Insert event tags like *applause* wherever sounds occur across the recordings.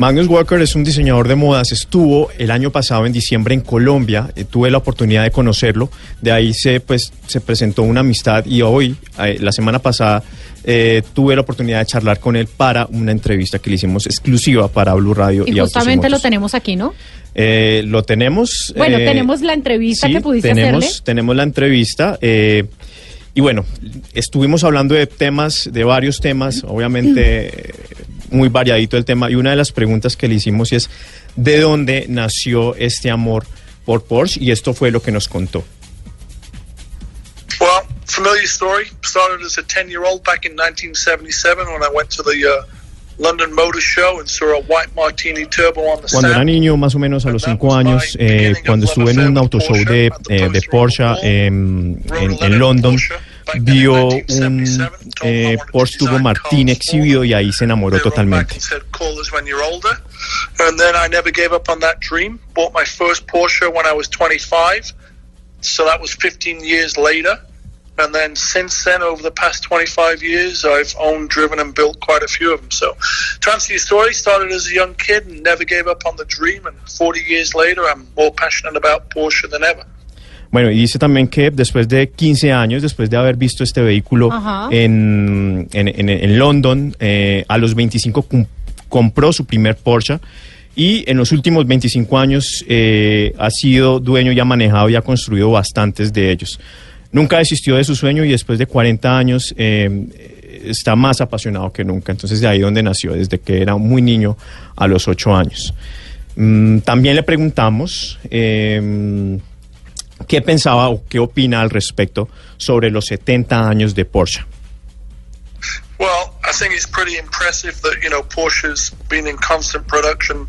Magnus Walker es un diseñador de modas. Estuvo el año pasado en diciembre en Colombia. Eh, tuve la oportunidad de conocerlo. De ahí se pues se presentó una amistad y hoy, eh, la semana pasada, eh, tuve la oportunidad de charlar con él para una entrevista que le hicimos exclusiva para Blue Radio y, justamente lo tenemos aquí, ¿no? Lo tenemos. Bueno, tenemos la entrevista sí, que pudiste tenemos, hacerle. Tenemos la entrevista. y bueno, estuvimos hablando de temas, de varios temas, obviamente *clears throat* muy variadito el tema. Y una de las preguntas que le hicimos es, ¿de dónde nació este amor por Porsche? Y esto fue lo que nos contó. Well, familiar story. Started as a 10 year old back in 1977 when I went to the uh, London Motor Show and saw a white martini turbo on the Cuando era niño, más o menos a los cinco años, eh, cuando estuve en un autoshow de, eh, de Porsche em, en, en London, vio un eh, Porsche Turbo Martini exhibido y ahí se enamoró They wrote back totalmente. and said, call us when you're older. And then I never gave up on that dream. Bought my first Porsche when I was 25. So that was 15 years later. And then since then, over the past 25 years, I've owned, driven, and built quite a few of them. So to answer your story, started as a young kid and never gave up on the dream. And 40 years later, I'm more passionate about Porsche than ever. Bueno, y dice también que después de 15 años, después de haber visto este vehículo en, en, en, en London, eh, a los 25 cum- compró su primer Porsche y en los últimos 25 años eh, ha sido dueño y ha manejado y ha construido bastantes de ellos. Nunca desistió de su sueño y después de 40 años eh, está más apasionado que nunca. Entonces de ahí donde nació, desde que era muy niño a los 8 años. Mm, también le preguntamos... eh, ¿Qué pensaba o qué opina al respecto sobre los 70 años de Porsche? Well, I think it's pretty impressive that, you know, Porsche's been in constant production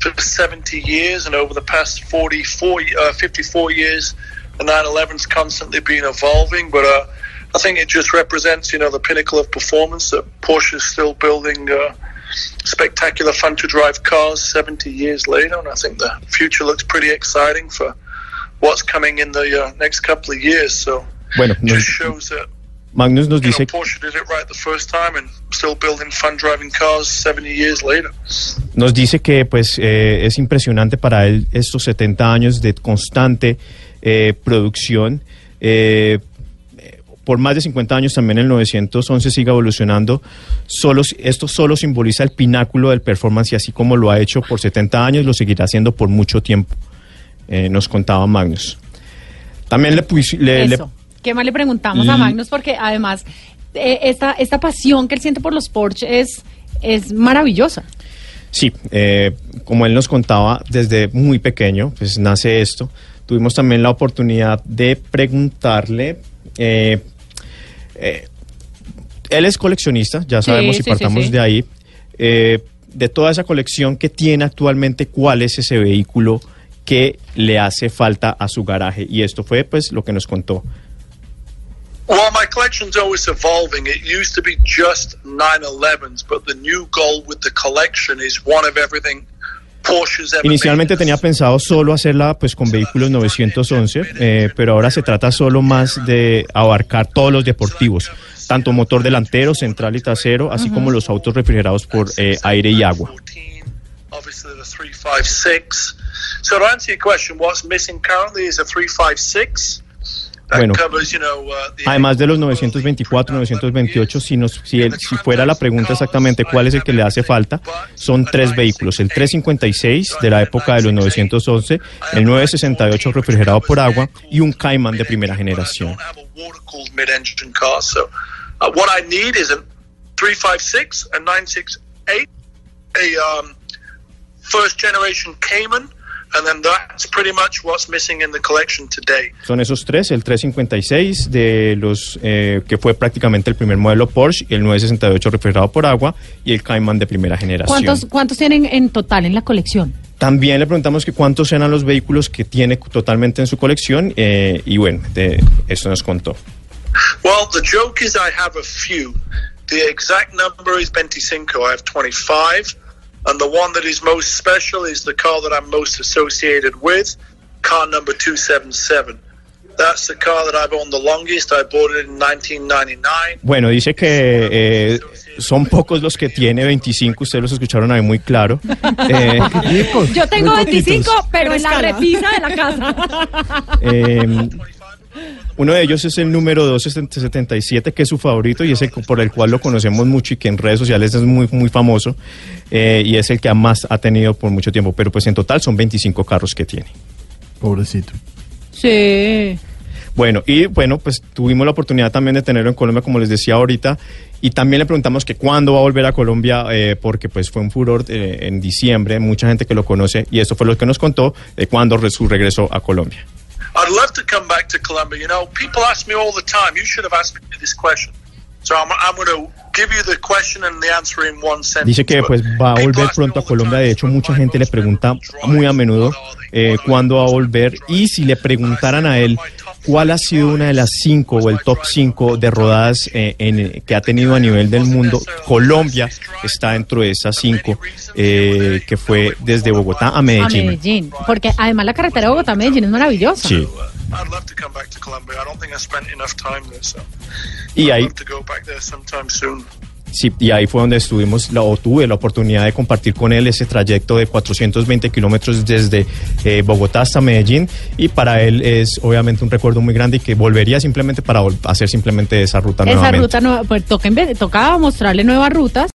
for 70 years, and over the past 44, uh, 54 years, the 911's constantly been evolving. But uh, I think it just represents, you know, the pinnacle of performance that Porsche's still building uh, spectacular, fun to drive cars 70 years later. And I think the future looks pretty exciting for what's coming in the uh, next couple of years. So Bueno, it just shows that Magnus nos dice, Porsche did it right the first time and still building fun driving cars 70 years later. nos dice que pues eh, es impresionante para él estos 70 años de constante eh, producción. Eh, por más de 50 años también el 911 sigue evolucionando. Solo, esto solo simboliza el pináculo del performance y así como lo ha hecho por 70 años, lo seguirá haciendo por mucho tiempo, eh, nos contaba Magnus. También le, pus- le- le- Eso. ¿Qué más le preguntamos a Magnus? Porque además, eh, esta, esta pasión que él siente por los Porsche es, es maravillosa. Sí, eh, como él nos contaba desde muy pequeño, pues nace esto. Tuvimos también la oportunidad de preguntarle. eh, eh, él es coleccionista, ya sabemos sí, y sí, partamos sí. de ahí. de toda esa colección que tiene actualmente, ¿cuál es ese vehículo que le hace falta a su garaje? Y esto fue pues lo que nos contó. Well, my collection's always evolving. It used to be just 911s, but the new goal with the collection is one of everything Porsche's ever Inicialmente made. tenía pensado solo hacerla pues con vehículos 911, eh, pero ahora se trata solo más de abarcar todos los deportivos, tanto motor delantero, central y trasero, así como los autos refrigerados por eh, aire y agua. 14, Obviously, the 356. So, to answer your question, what's missing currently is a 356. That Bueno, uh, Además de los 924, 928, si, nos, si, el- si fuera la pregunta exactamente cuál es el que le hace falta, son tres vehículos. El 356 de la época de los 911, el 968 refrigerado por agua y un Cayman de primera generación. Uh, what I need is a 356, a 968, a um, first-generation Cayman, and then that's pretty much what's missing in the collection today. Son esos tres, el 356 de los eh, que fue prácticamente el primer modelo Porsche, el 968 refrigerado por agua y el Cayman de primera generación. ¿Cuántos, ¿Cuántos tienen en total en la colección? También le preguntamos que cuántos eran los vehículos que tiene totalmente en su colección eh, y bueno, de eso nos contó. Well, the joke is I have a few. The exact number is 25. I have 25. And the one that is most special is the car that I'm most associated with, car number 277. That's the car that I've owned the longest. I bought it in 1999. Bueno, dice que eh, son pocos los que tiene 25, ustedes los escucharon ahí muy claro. *laughs* Eh, Yo tengo Muy 25, poquitos. pero en la repisa de la casa. *laughs* eh, uno de ellos es el número 277, que es su favorito y es el por el cual lo conocemos mucho y que en redes sociales es muy, muy famoso. eh, y es el que más ha tenido por mucho tiempo. Pero pues en total son 25 carros que tiene. Pobrecito. Sí. Bueno, y bueno, pues tuvimos la oportunidad también de tenerlo en Colombia, como les decía ahorita, y también le preguntamos que cuándo va a volver a Colombia, eh, porque pues fue un furor eh, en diciembre, mucha gente que lo conoce, y esto fue lo que nos contó de cuándo su regreso a Colombia. I'd love to come back to Colombia. You know, people ask me all the time. You should have asked me this question. So I'm, I'm going to give you the question and the answer in one sentence. Dice que pues va a volver pronto a Colombia, de hecho "So mucha gente le pregunta muy a menudo eh, cuándo va a volver y si le preguntaran a él cuál ha sido una de las cinco o el top cinco de rodadas eh, en- que ha tenido a nivel del mundo, Colombia está dentro de esas cinco, eh, que fue desde Bogotá a A Medellín. Porque además la carretera de Bogotá a Medellín es maravillosa. Sí. I'd love to come back to Colombia. I don't think I spent enough time there, so Y ahí, sí, y ahí fue donde estuvimos, la, o tuve la oportunidad de compartir con él ese trayecto de 420 kilómetros desde eh, Bogotá hasta Medellín. Y para él es obviamente un recuerdo muy grande y que volvería simplemente para hacer simplemente esa ruta Esa nuevamente. ruta nueva, pues toca, toca mostrarle nuevas rutas.